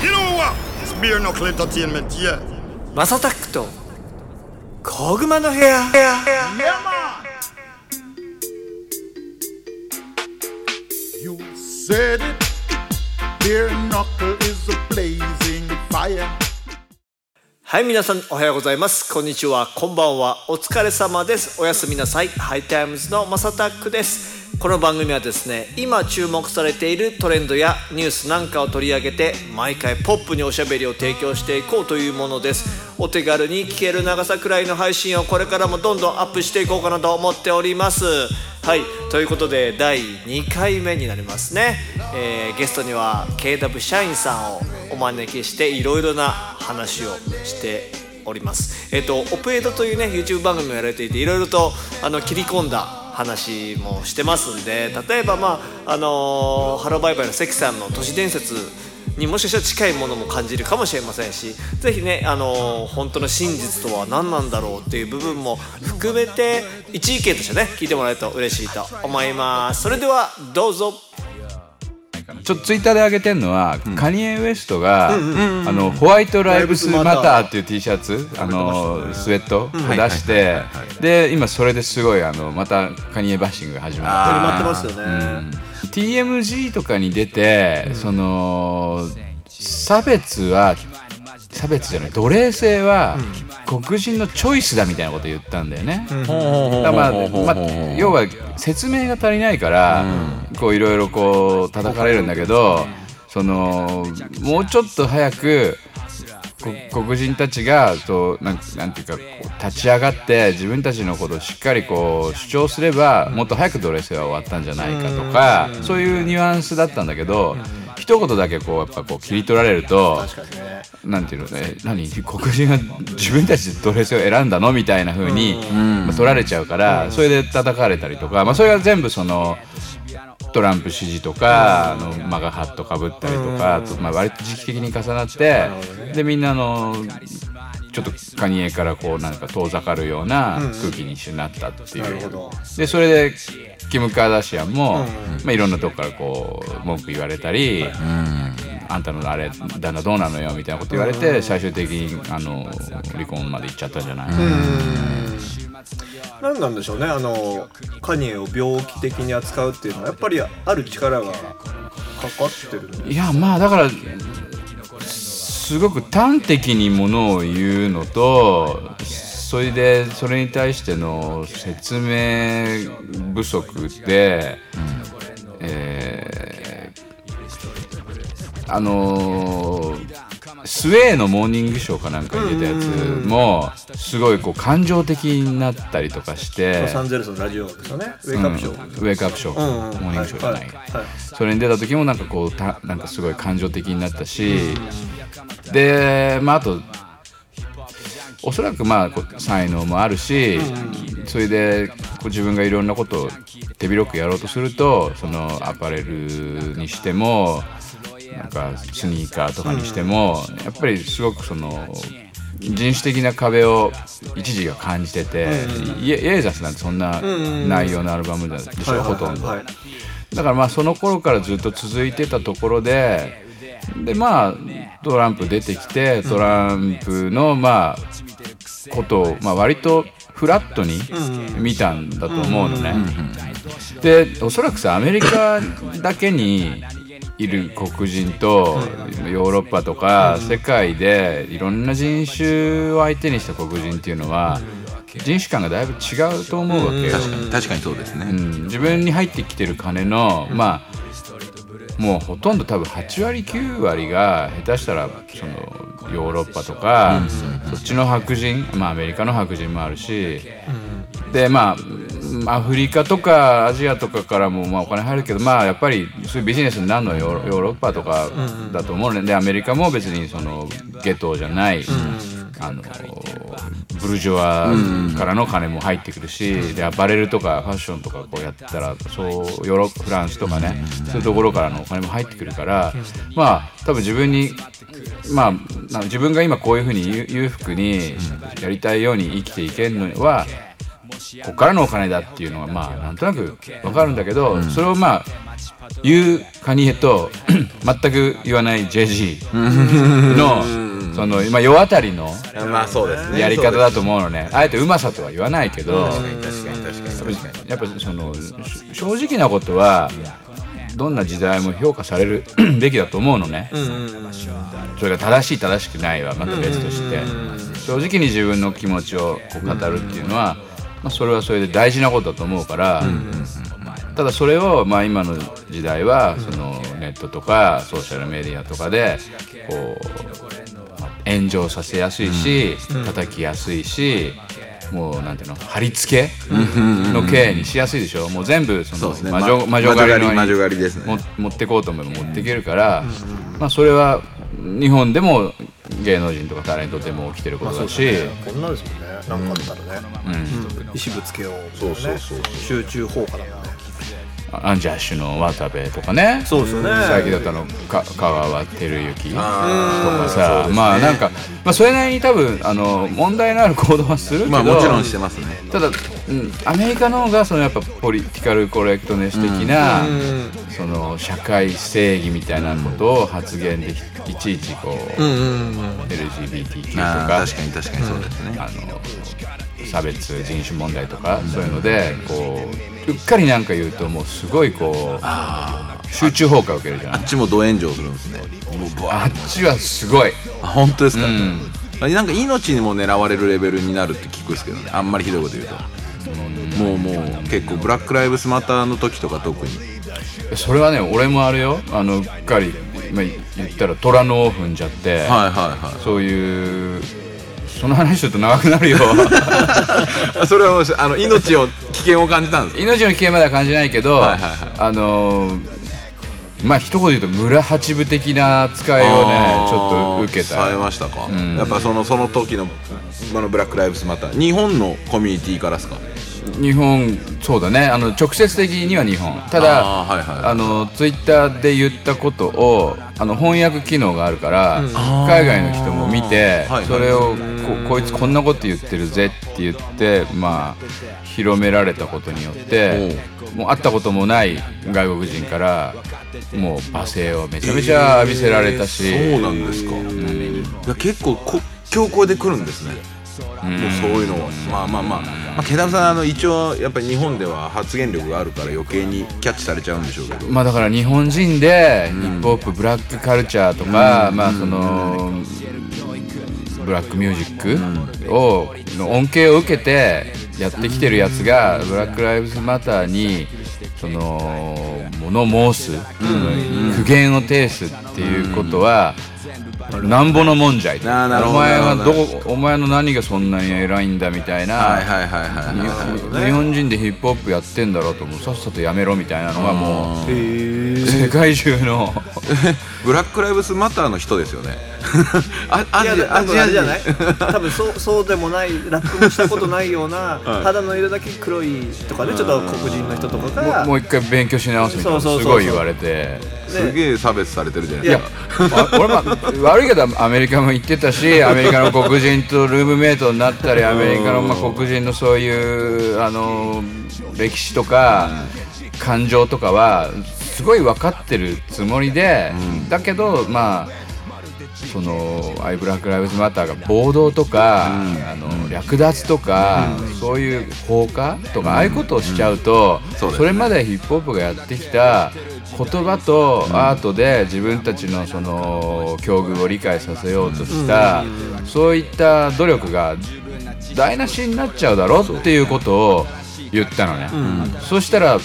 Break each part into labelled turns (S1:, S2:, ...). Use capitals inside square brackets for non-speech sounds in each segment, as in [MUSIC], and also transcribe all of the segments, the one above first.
S1: You
S2: マサタックとはい皆さんおはようございます。こんにちは。こんばんは。お疲れ様です。おやすみなさい。ハイタイムズのマサタックです。この番組はですね今注目されているトレンドやニュースなんかを取り上げて毎回ポップにおしゃべりを提供していこうというものです。お手軽に聞ける長さくらいの配信をこれからもどんどんアップしていこうかなと思っております。はいということで第2回目になりますね、えーゲストには KW 社員さんをお招きしていろいろな話をしております。えっ、とオペエドというね YouTube 番組をやられていていろいろとあの切り込んだ話もしてますんで例えばまああのーハローバイバイの関さんの都市伝説にもしかしたら近いものも感じるかもしれませんし是非ね、あのー本当の真実とは何なんだろうっていう部分も含めて一意見としてね聞いてもらえると嬉しいと思います。それではどうぞ。
S3: ちょっとツイッターで上げてるのは、カニエ・ウエストが、あのホワイト・ライブスマターっていう T シャツあのスウェットを出してで今それですごいあのまたカニエバッシングが始まって。
S2: 待ってますよね、
S3: TMG とかに出て、その差別は差別じゃない奴隷制は、黒人のチョイスだみたいなこと言ったんだよね。だからまあまあ要は説明が足りないから、こういろいろこう叩かれるんだけど、そのもうちょっと早くこ黒人たちがそうなんなんていうかこう立ち上がって自分たちのことをしっかりこう主張すればもっと早くドレスは終わったんじゃないかとかそういうニュアンスだったんだけど一言だけこうやっぱこう切り取られるとなんていうのね何？黒人が自分たちでドレスを選んだの？みたいな風にまあ取られちゃうからそれで叩かれたりとかまあそれが全部その。トランプ支持とか、あのマガハットかぶったりとか、あとまあ割と時期的に重なって、でみんなあのちょっとカニエからこうなんか遠ざかるような空気に一緒になったっていう、でそれでキム・カーダシアンも、まあ、いろんなとこからこう文句言われたり、あんたのあれ旦那どうなのよみたいなこと言われて、最終的にあの離婚まで行っちゃったんじゃない、
S4: 何なんでしょうねあのカニエを病気的に扱うっていうのはやっぱりある力がかかってる
S3: いやまあだからすごく端的にものを言うのとそれでそれに対しての説明不足で、えーあのースウェーのモーニングショーかなんかに出たやつもすごいこう感情的になったりとかして
S4: ロサンゼルスのラジオですよね。ウェイクアップショー、
S3: うん。ウェイクアップショー、
S4: うん。うん
S3: モーニングショーじゃない、
S4: はい。はい。
S3: それに出た時もなんかこうたなんかすごい感情的になったし、でまああとおそらくまあこう才能もあるし、それでこう自分がいろんなことを手広くやろうとするとそのアパレルにしてもなんかスニーカーとかにしても、やっぱりすごくその人種的な壁を一時が感じてて、イエイエーザスなんてそんな内容のアルバムでしょ、ほとんど。
S4: はい。
S3: だからまあその頃からずっと続いてたところででまあトランプ出てきてトランプのまあことをまあ割とフラットに見たんだと思うのね。でおそらくさアメリカだけにいる黒人とヨーロッパとか世界でいろんな人種を相手にした黒人っていうのは人種感がだいぶ違うと思うわけよ。
S5: 確かに確かにそうですね、
S3: うん、自分に入ってきてる金の、まあもうほとんど多分8割9割が下手したらそのヨーロッパとか、そっちの白人、まあ、アメリカの白人もあるし、でまあアフリカとかアジアとかからもまあお金入るけどまあやっぱりそういうビジネスになるのはヨーロッパとかだと思うのででアメリカも別にそのゲトじゃない、あのブルジョワからの金も入ってくるし、でアパレルとかファッションとかこうやったらそうヨーロッフランスとかね、そういうところからのお金も入ってくるから、まあ多分自分にまあな自分が今こういうふうに裕裕福にやりたいように生きていけるのはこっからのお金だっていうのがまあなんとなくわかるんだけど、それをまあ言うカニエと全く言わない JG のその今世渡りのやり方だと思うのね。あえてうまさとは言わないけど
S5: 確かに確かに確かに。
S3: やっぱそのし正直なことはどんな時代も評価される [CLEARS THROAT] べきだと思うのね、それが正しい正しくないはまた別として。正直に自分の気持ちをこう語るっていうのは、まあ、それはそれで大事なことだと思うから、ただそれを、まあ、今の時代はそのネットとかソーシャルメディアとかでこう、まあ炎上させやすいし、叩きやすいしもうなんていうの貼り付けの刑にしやすいでしょ。もう全部その
S5: そうですね。
S3: 魔女
S5: ま
S3: 魔女狩りの
S5: 魔女狩りですね。
S3: も持ってこうと思えば持っていけるから、まあそれは日本でも芸能人とかタレントでも起きてることだし、
S2: こんなですもんね。なんかあったらね、うん。石ぶつけよう
S5: そうそうそう。
S2: 集中放火だもんね
S3: アンジャッシュの渡部とかね。
S2: そうですよね。
S3: 最近だったのか香川照之と
S5: あ
S3: かさ、まあなんか、まあ、それなりに多分あの問題のある行動はするけど、
S5: まあもちろんしてますね。
S3: ただ、うん、アメリカの方がそのやっぱポリティカルコレクトネス的な、その社会正義みたいなことを発言でいちいちこう、LGBTQ と
S5: あ
S3: か
S5: ー確かに確かにそうですね。
S3: あの差別人種問題とかそういうのでこううっかりなんか言うともうすごいこう集中砲火受けるじゃん。
S5: あっちもド炎上するんですね。
S3: あっちはすごい。
S5: あ本当ですか、
S3: ん。
S5: なんか命にも狙われるレベルになるって聞くんですけどね。あんまりひどいこと言うと、もうもう結構ブラック・ライブスマターの時とか特に。
S3: それはね俺もあるよ。あのうっかり、まあ、言ったら虎の尾踏んじゃって、
S5: はいはいはい。
S3: そういうその話ちょっと長くなるよ。
S5: あ [LAUGHS] それはあの命を危険を感じたんです
S3: 命の危険までは感じないけど、
S5: はいはいはい。
S3: あのーまあ一言言うと村八部的な扱いをねちょっと受けた。
S5: されましたか、やっぱそのその時のあのブラック・ライブスマター。日本のコミュニティからですか？
S3: 日本そうだね。あの直接的には日本。ただ
S5: あーはいはい。
S3: あのツイッターで言ったことをあの翻訳機能があるから、海外の人も見て、
S5: はいはい。
S3: それをここいつこんなこと言ってるぜって言ってまあ広められたことによってもう会ったこともない外国人からもう罵声をめちゃめちゃ浴びせられたし、
S5: そうなんですか、いや結構こ強行で来るんですねもうそういうのはまあまあまあ、まあ、ケダムさんあの一応やっぱり日本では発言力があるから余計にキャッチされちゃうんでしょうけど。
S3: まあだから日本人でヒップホップ、ブラックカルチャーとか、まあそのブラックミュージックをの恩恵を受けてやってきてるやつがブラック・ライブズ・マターにその物申す、その苦言を呈すっていうことは、なんぼのもんじゃいお
S5: ど
S3: 前はどこお前の何がそんなに偉いんだみたいな、日日本人でヒップホップやってんだろうともうさっさとやめろみたいなのがもう世界中の。[LAUGHS]
S5: ブラック・ライブスマターの人ですよね。[LAUGHS] あアジアア
S2: 多分あれじゃない？
S5: 人
S2: 多分そうそうでもないラップもしたことないような、[LAUGHS] 肌の色だけ黒いとかねちょっと黒人の人とかが。
S3: もう一回勉強し直すみたいな
S2: そうそうそうそう。
S3: すごい言われて。
S5: すげえ差別されてるじゃない
S3: いや
S5: ですか
S3: あ俺も悪いけどアメリカも行ってたしアメリカの黒人とルームメイトになったりアメリカのまあ黒人のそういうあの歴史とか感情とかはすごい分かってるつもりで、だけどまあそのアイブラック・ライブズ・マターが暴動とか、あの略奪とか、そういう放火とか、ああいうことをしちゃうと、
S5: そう
S3: それまでヒップホップがやってきた言葉とアートで自分たちのその境遇を理解させようとした、そういった努力が台無しになっちゃうだろっていうことを言ったのね。そしたら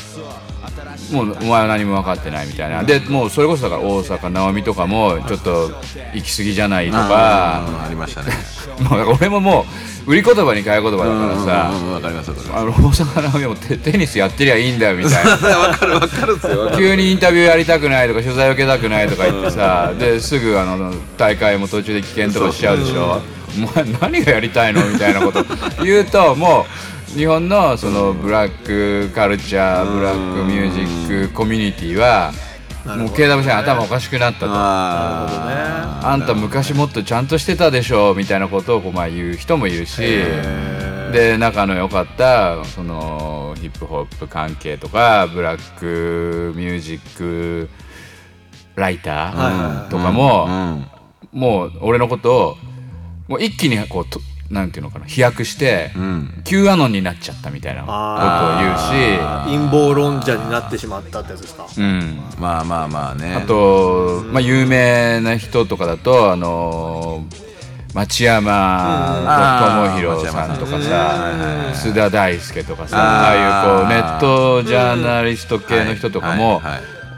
S3: もうお前は何も分かってないみたいな。でもうそれこそだから大阪なおみとかもちょっと行き過ぎじゃないとか。
S5: ありましたね。[LAUGHS]
S3: 俺ももう売り言葉に買い言葉だからさ。
S5: わかります
S3: あの大阪なおみもテテニスやってりゃいいんだよみたいな。[LAUGHS]
S5: かるわかるっすよ。
S3: 急にインタビューやりたくないとか取材受けたくないとか言ってさ。ですぐあの大会も途中で危険とかしちゃうでしょ。お前何がやりたいのみたいなこと言うともう日本のそのブラックカルチャーブラックミュージックコミュニティはもう KW さん頭おかしくなったと。
S5: あ
S3: あんた昔もっとちゃんとしてたでしょみたいなことをこうまあ言う人もいるしで仲の良かったそのヒップホップ関係とかブラックミュージックライターとかも、
S5: うん。
S3: もう俺のことをもう一気にこうとなんていうのかな飛躍して、
S5: ん。
S3: Q アノンになっちゃったみたいなことを言うし。
S2: 陰謀論者になってしまったってやつですか？
S3: うん、
S5: まあまあまあね。
S3: あと、まあ、有名な人とかだとあの町山智弘さんとかさ須田大輔とかさああいうこうネットジャーナリスト系の人とかも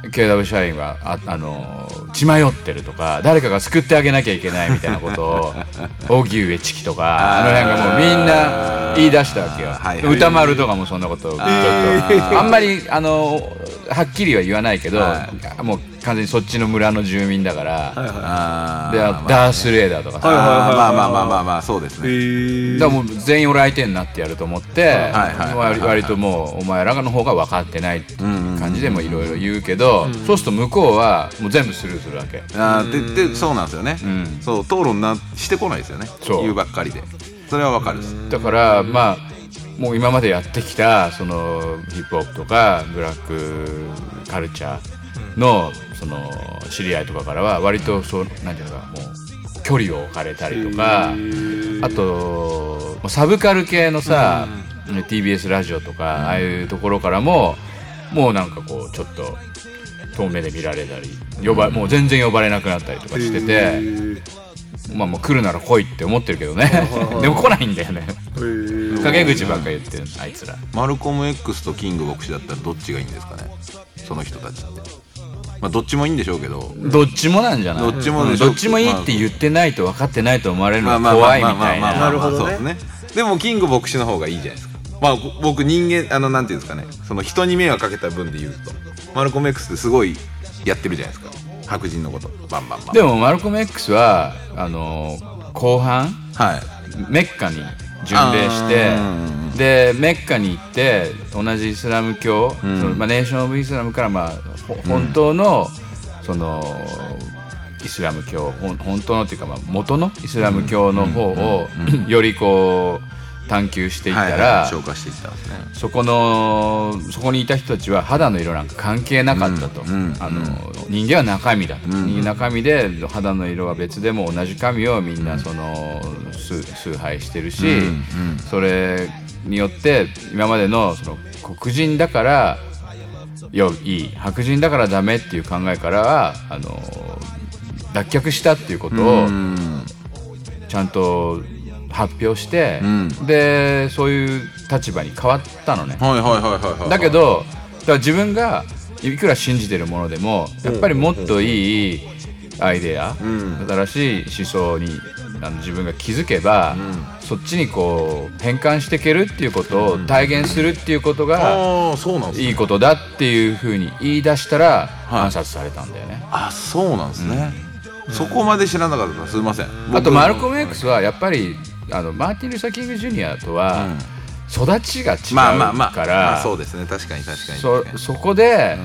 S3: KW 社員はああの血迷ってるとか誰かが救ってあげなきゃいけないみたいなことを [LAUGHS] 荻上チキとかあの辺がもうみんな言い出したわけよ、
S5: はいはい。
S3: 歌丸とかもそんなことをちょっと [LAUGHS] あんまりあのはっきりは言わないけど、
S5: は
S3: もう完全にそっちの村の住民だから、で
S5: あーまあ
S3: ダース・レーダーとかさ、
S5: あーまあまあまあまあまあそうですね。
S3: だからもう全員俺相手になってやると思って、
S5: はいはい
S3: 割割ともうお前らの方が分かってないっていう感じでもいろいろ言うけど、そうすると向こうはもう全部スルーするわけ。
S5: あーででそうなんですよね、
S3: ん。
S5: そう討論なしてこないですよね。
S3: そう。
S5: 言うばっかりで。それはわかるです。
S3: だからまあもう今までやってきたそのヒップホップとかブラックカルチャーのその知り合いとかからは割とそうなんていうのかもう距離を置かれたりとかあとサブカル系のさ TBS ラジオとかああいうところからももうなんかこうちょっと遠目で見られたり呼ばもう全然呼ばれなくなったりとかしててまあもう来るなら来いって思ってるけどね。でも来ないんだよね。陰口ばっかり言ってるあいつら。
S5: マルコム X とキング牧師だったらどっちがいいんですかね？その人たちってまあどっちもいいんでしょうけど。
S3: どっちもなんじゃない？
S5: どっちもでしょ
S3: どっちもいいって言ってないと分かってないと思われるの
S5: まあまあまあ
S3: が怖いみ
S5: まあまあまあ
S3: たいな
S2: なるほど
S5: ですね。でもキング牧師の方がいいじゃないですか。まあ僕人間あのなんていうんですかね。その人に迷惑かけた分で言うと。マルコム X ってすごいやってるじゃないですか。白人のこと。バンバンバン
S3: でもマルコム X はあの後半？
S5: はい。
S3: メッカに巡礼してでメッカに行って同じイスラム教、そのまあ、ネーション・オブ・イスラムから、まあ、ほ本当の、そのイスラム教本当のっていうか、まあ、元のイスラム教の方をよりこう探求していったら、
S5: していったんですね。
S3: そこのそこにいた人たちは肌の色なんか関係なかったと、あの人間は中身だと、中身で肌の色は別でも同じ神をみんなその崇崇拝してるし、それによって今までのその黒人だからよいい。白人だからダメっていう考えからはあの脱却したっていうことをちゃんと発表して、でそういう立場に変わったのね。
S5: はいはいはいはいはい。
S3: だけどだから自分がいくら信じてるものでもやっぱりもっといいアイデア、新しい思想にあの自分が気づけば、そっちにこう変換していけるっていうことを体現するっていうことが
S5: うなん
S3: いいことだっていうふうに言い出したら暗殺されたんだよね。
S5: あそうなんですね、そこまで知らなかったすいません。
S3: あとマルコム X はやっぱりあのマーティン・ルーサー・キング・ジュニアとは育ちが違うから、
S5: まあまあまあ、まあ、そうですね。確かに確かに。
S3: そそこで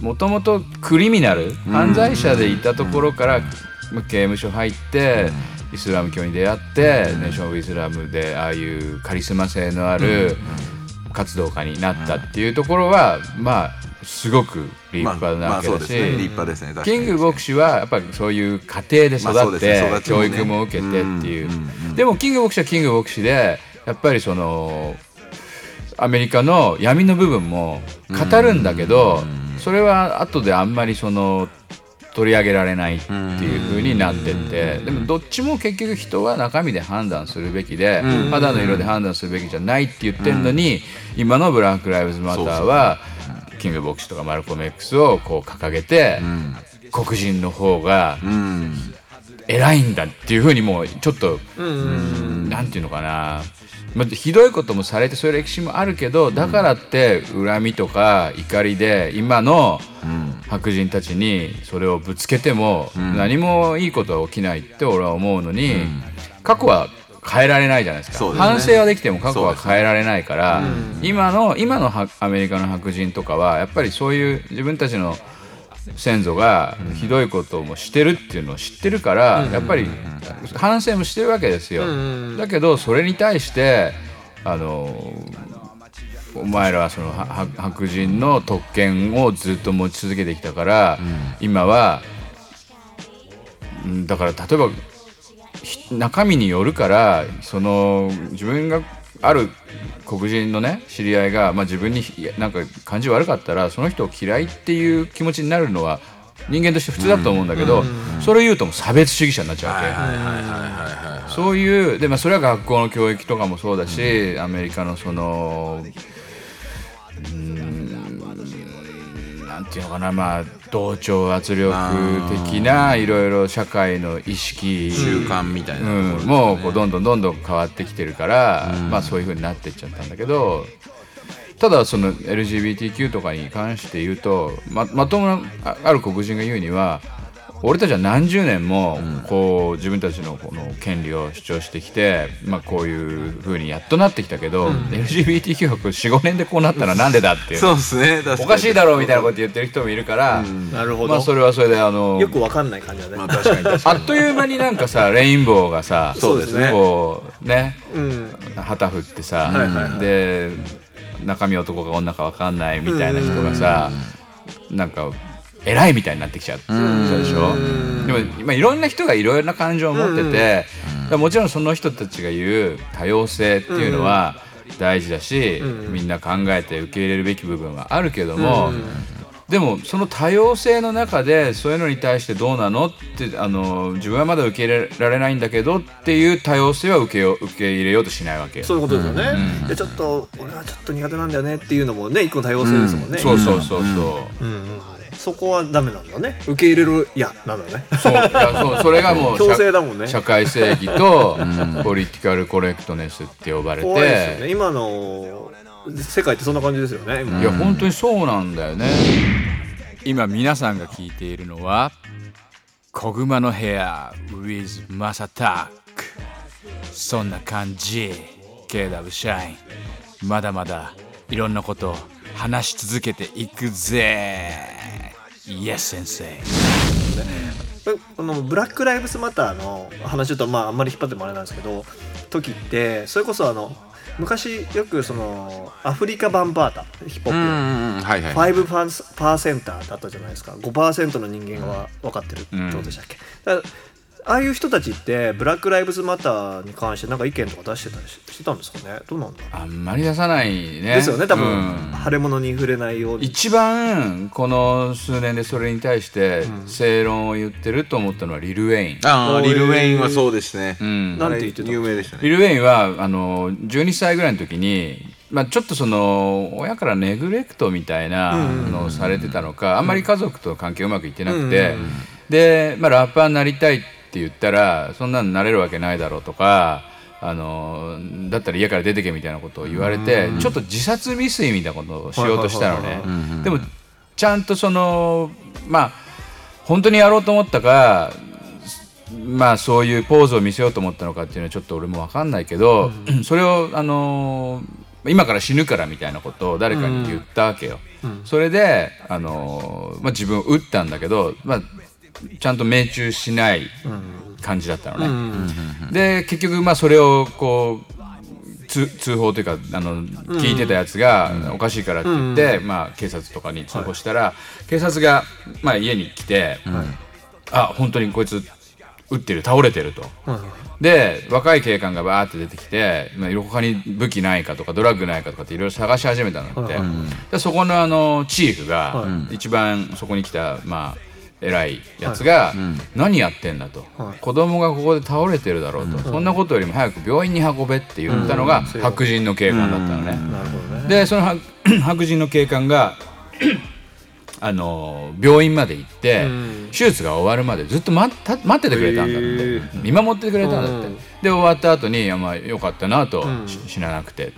S3: もともとクリミナル犯罪者でいたところからまあ刑務所入ってイスラム教に出会ってネーション・オブ・イスラムでああいうカリスマ性のある活動家になったっていうところはまあすごく立派なわけだしキング牧師はやっぱりそういう家庭で育って、教育も受けてっていう、でもキング牧師はキング牧師でやっぱりそのアメリカの闇の部分も語るんだけど、それは後であんまりその取り上げられないっていう風になってってでもどっちも結局人は中身で判断するべきで肌の色で判断するべきじゃないって言ってるのに今のブラック・ライブズ・マターはキング牧師とかマルコム X をこう掲げて黒人の方が偉いんだっていうふうにもうちょっとなんていうのかな。まあひどいこともされてそういう歴史もあるけどだからって恨みとか怒りで今の白人たちにそれをぶつけても何もいいことは起きないって俺は思うのに過去は変えられないじゃないですか。
S5: ね。
S3: 反省はできても過去は変えられないから今の今のはアメリカの白人とかはやっぱりそういう自分たちの先祖がひどいこともしてるっていうのを知ってるからやっぱり反省もしてるわけですよ。だけどそれに対してあのお前らはその白人の特権をずっと持ち続けてきたから、今はうんだから例えばひ中身によるからその自分がある黒人のね知り合いが、まあ、自分になんか感じ悪かったらその人を嫌いっていう気持ちになるのは人間として普通だと思うんだけど、それを言うともう差別主義者になっちゃうわけ。そういうで、まあ、それは学校の教育とかもそうだし、アメリカのそのうーんなんていうのかなまあ同調圧力的ないろいろ社会の意識。
S5: 習慣みたいな、
S3: うん、もうこうどんどんどんどん変わってきてるから、まあそういう風になってっちゃったんだけどただその LGBTQ とかに関して言うとままともなあある黒人が言うには俺たちは何十年もこう自分たちのこの権利を主張してきて、まあ、こういう風にやっとなってきたけど、LGBTQ が45年でこうなったらなんでだっていう。
S5: そうですね。
S3: おかしいだろうみたいなこと言ってる人もいるから、
S2: なるほど、
S3: まあそれはそれであの
S2: よくわかんない感じだね、
S5: まあ確かに。確か
S3: あっという間になんかさレインボーがさ
S2: そうですね。
S3: こうね
S2: うん。
S3: 旗振ってさ、
S2: はいはいはい。
S3: で中身男か女か分かんないみたいな人がさなんか偉いみたいになってきちゃったでしょ？でも、まあ、いろんな人がいろいろな感情を持ってて、もちろんその人たちが言う多様性っていうのは大事だし、みんな考えて受け入れるべき部分はあるけども、でもその多様性の中でそういうのに対してどうなのってあの自分はまだ受け入れられないんだけどっていう多様性は受けよう受け入れようとしないわけよ。
S2: そういうことですよね、でちょっと俺はちょっと苦手なんだよねっていうのもね一個の多様性ですもんね、
S3: そうそうそうそう。
S2: うん。うんそこはダメなんだね。受け入れるいやなんだね。
S3: そういやそうそれがもう [LAUGHS]
S2: 強
S3: 社
S2: 制だもんね。
S3: 社会正義とポリティカルコレクトネスって呼ばれて、
S2: 怖いですよね。今の世界ってそんな感じですよね。今。
S3: いや本当にそうなんだよね。今皆さんが聞いているのは「小熊の部屋 with マサタック」そんな感じ。KW シャインまだまだいろんなことを話し続けていくぜイエス先生
S2: このブラック・ライブスマターの話ちょっとまああんまり引っ張ってもあれなんですけど時ってそれこそあの昔よくそのアフリカ版バータヒップホップ、
S5: うんうんうん。はいはい
S2: 5パーセンターだったじゃないですか。5%の人間が分かってるってことでしたっけ、だからああいう人たちってブラック・ライブズ・マターに関してなんか意見とか出してたりししてたんですかね？どうなんだろ
S3: あんまり出さないね。
S2: うですよね多分、
S3: うん。
S2: 腫れ物に触れないように。
S3: 一番この数年でそれに対して正論を言ってると思ったのはリル・ウェイン、
S5: ああリル・ウェインはそうですね、
S3: うん。
S2: なんて言ってた
S5: 有名でしたね。
S3: リル・ウェインはあの12歳ぐらいの時に、まあ、ちょっとその親からネグレクトみたいなのをされてたのか、あんまり家族との関係うまくいってなくて、で、まあ、ラッパーになりたいって言ったらそんなのなれるわけないだろうとか。あのだったら家から出てけみたいなことを言われて、ちょっと自殺未遂みたいなことをしようとしたのね。でもちゃんとそのまあ本当にやろうと思ったかまあそういうポーズを見せようと思ったのかっていうのはちょっと俺も分かんないけど、それをあのー今から死ぬからみたいなことを誰かに言ったわけよ。それで、あのーまあ、自分を撃ったんだけど、まあ、ちゃんと命中しない感じだったのね。で結局まあそれをこう通通報というかあの聞いてたやつがおかしいからって言って、まあ、警察とかに通報したら、警察が、まあ、家に来て、あ本当にこいつ撃ってる倒れてると。で若い警官がバーって出てきて、まあ、他に武器ないかとかドラッグないかとかっていろいろ探し始めたんだって、でそこのあのチーフが一番そこに来た、まあ、偉いやつが、何やってんだと、子供がここで倒れてるだろうと、そんなことよりも早く病院に運べって言ったのが白人の警官だったのね。でその白 [CLEARS THROAT] 白人の警官があの病院まで行って、手術が終わるまでずっと待った待っててくれたんだって、見守ってくれたんだって、で終わった後にまあよかったなと、し死ななくて、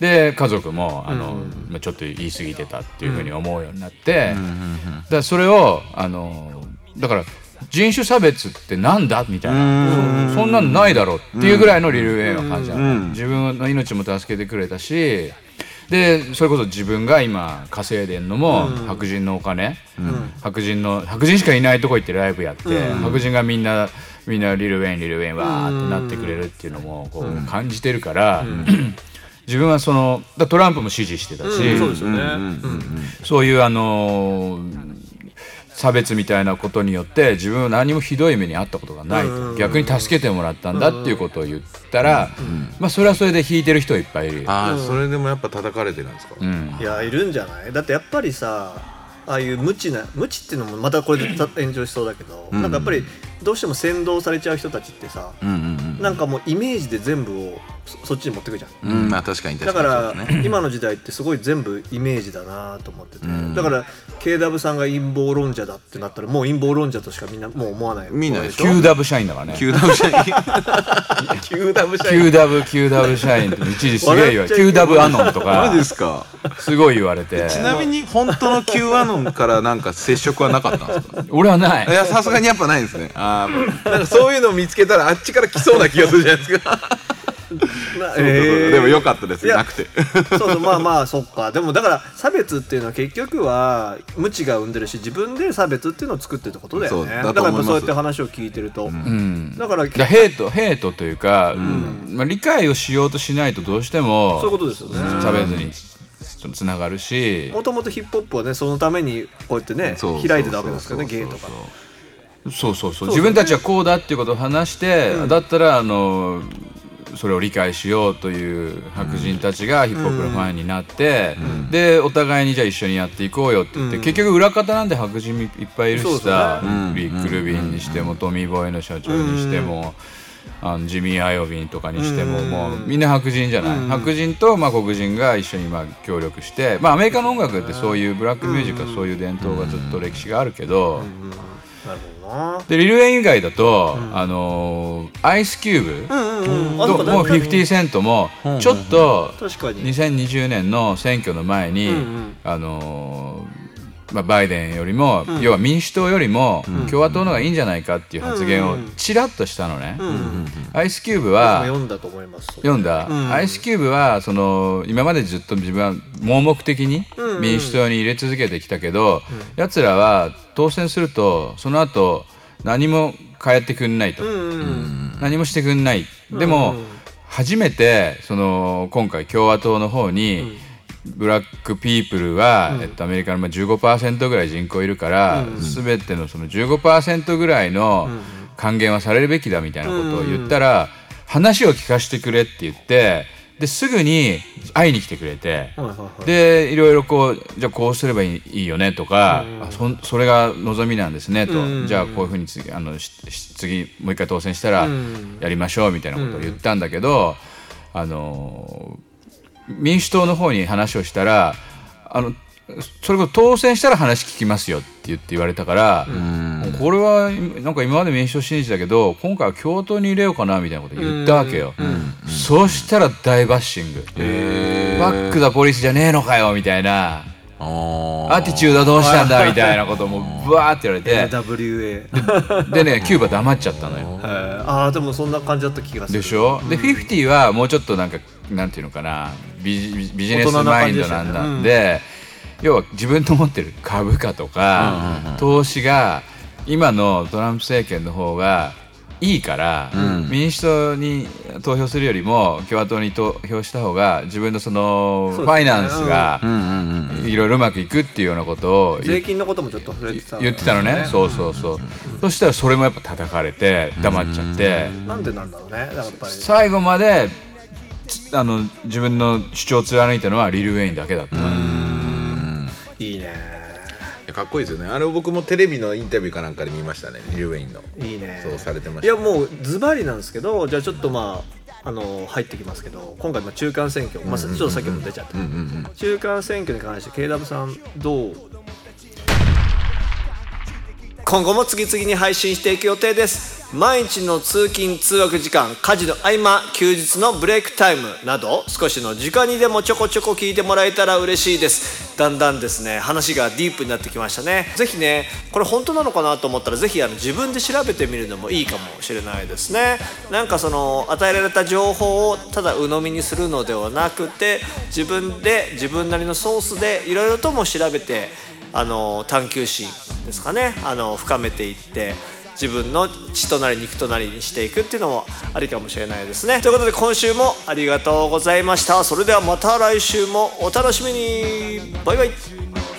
S3: で家族もあの、まあ、ちょっと言い過ぎてたっていうふうに思うようになって、だからそれをあのだから人種差別ってなんだみたいな。そそんなのないだろうっていうぐらいのリル・ウェインは感じ自分の命も助けてくれたしでそれこそ自分が今稼いでんのも白人のお金、白人の白人しかいないとこ行ってライブやって、白人がみんなみんなリル・ウェインリル・ウェインわーってなってくれるっていうのもこう感じてるから、[CLEARS THROAT] 自分はそのだトランプも支持してたし、
S4: うん。そうですよね、
S3: そういうあのー差別みたいなことによって自分は何もひどい目に遭ったことがないと、逆に助けてもらったんだっていうことを言ったら、まあそれはそれで引いてる人いっぱいいる。よ。
S5: ああそれでもやっぱ叩かれてるんですか？
S3: うん。
S4: いやいるんじゃない？だってやっぱりさああいう無知な無知っていうのもまたこれでた炎上しそうだけど、なんかやっぱりどうしても先導されちゃう人たちってさ、
S5: うんうん
S4: なんかもうイメージで全部をそそっちに持ってくじゃん。
S5: うんうんまあ確かに確か
S4: だか
S5: にそうね。
S4: ら今の時代ってすごい全部イメージだなと思ってて、だから KW さんが陰謀論者だってなったらもう陰謀論者としかみんなもう思わない。
S5: みんな
S4: でしょ
S3: ？QW 社員だからね。[LAUGHS]
S5: QW 社員。QW 社員
S3: QW、QW 社員って一時すげえ言われて、QW アノンとか。
S5: ですか？
S3: すごい言われて、
S5: ちなみに本当の Q アノンからなんか接触はなかったんですか？
S3: 俺はない。
S5: い。やさすがにやっぱないですね。ああなんかそういうのを見つけたらあっちから来そうな気がするじゃないですか。[LAUGHS]
S4: な
S5: そうそうそう。
S4: えー。
S5: でもよかったです
S4: いや
S5: なくて。
S4: そうそうまあまあそっか。でもだから差別っていうのは結局は無知が生んでるし自分で差別っていうのを作ってるってことだよね。
S5: そうだ
S4: からやっぱそうやって話を聞いてると、
S3: うん。
S4: だから
S3: だからヘイト、ヘイトというか、まあ、理解をしようとしないとどうしても
S4: そういうことですよね。
S3: 差別につながるし、
S4: もともとヒップホップはねそのためにこうやってね開いてたわけですからねゲイとか。
S3: そうそうそう自分たちはこうだっていうことを話して、だったらあのそれを理解しようという白人たちがヒップホップのファンになって、でお互いにじゃあ一緒にやっていこうよって。言って、結局裏方なんで白人いっぱいいるしさ、ビッグ・ルビンにしても、トミー・ボーイの社長にしても。あのジミー・アイオビンとかにしても、もうみんな白人じゃない、白人とまあ黒人が一緒にまあ協力して、まあ、アメリカの音楽ってそういうブラックミュージックはそういう伝統がずっと歴史があるけど、
S4: なるほどな。
S3: でリル・ウェイン以外だと、あのーアイスキューブ、
S4: うんあそうか
S3: ともう
S4: だいぶ
S3: 50セントもちょっと
S4: 確かに。
S3: 2020年の選挙の前に、あのーまあ、バイデンよりも、要は民主党よりも共和党の方がいいんじゃないかっていう発言をちらっとしたのね、アイスキューブは
S4: 読んだと思います
S3: 読んだ、アイスキューブはその今までずっと自分は盲目的に民主党に入れ続けてきたけど、やつらは当選するとその後何も変えてくんないと、何もしてくんない。でも、初めてその今回共和党の方に、ブラックピープルは、えっと、アメリカのまあ15%ぐらい人口いるから、全てのその15%ぐらいの還元はされるべきだみたいなことを言ったら、話を聞かせてくれって言ってですぐに会いに来てくれて、
S4: はいはいはい。
S3: でいろいろこうじゃあこうすればいいよねとか、あそんそれが望みなんですねと、じゃあこういうふうに次あの次もう一回当選したらやりましょうみたいなことを言ったんだけど、あの民主党の方に話をしたらあのそれこそ当選したら話聞きますよって言って言われたから、これはなんか今まで民主党信じたけど今回は共和党に入れようかなみたいなこと言ったわけよ、そうしたら大バッシング、バック・ザ・ポリスじゃねえのかよみたいな。
S5: あ
S3: アティチュードはどうしたんだみたいなこともブワーって言われて。
S4: WA
S3: でねキューバ黙っちゃったのよ。
S4: ああでもそんな感じだった気がする。
S3: でしょ？で50はもうちょっとなんかなんていうのかな。ビジビジネスマインドなんだんで要は自分の持ってる株価とか投資が今のトランプ政権の方がいいから、民主党に投票するよりも共和党に投票した方が自分のそのファイナンスがいろいろうまくいくっていうようなこと。を言
S4: 税金のこともちょっと触れてた
S3: 言ってたのね。そうそうそう。そしたらそれもやっぱ叩かれて黙っちゃって。
S4: なんでなんだろうねだからやっぱり。
S3: 最後までつあの自分の主張を貫いたのはリル・ウェインだけだった
S4: いいね。
S5: かっこいいですよね。あれを僕もテレビのインタビューかなんかで見ましたね。リル・ウェインの。
S4: いいね。
S5: そうされてました。
S4: いやもうズバリなんですけどじゃあちょっとまああの入ってきますけど今回まあ中間選挙、まあ、ちょっとさっきも出ちゃった、中間選挙に関して KW さんどう
S2: 今後も次々に配信していく予定です。毎日の通勤通学時間家事の合間休日のブレイクタイムなど少しの時間にでもちょこちょこ聞いてもらえたら嬉しいです。だんだんですね話がディープになってきましたね。ぜひねこれ本当なのかなと思ったらぜひあの自分で調べてみるのもいいかもしれないですね。なんかその与えられた情報をただ鵜呑みにするのではなくて自分で自分なりのソースでいろいろとも調べてあの探求心ですかね。あの深めていって自分の血となり肉となりにしていくっていうのもありかもしれないですね。ということで今週もありがとうございました。それではまた来週もお楽しみに。バイバイ。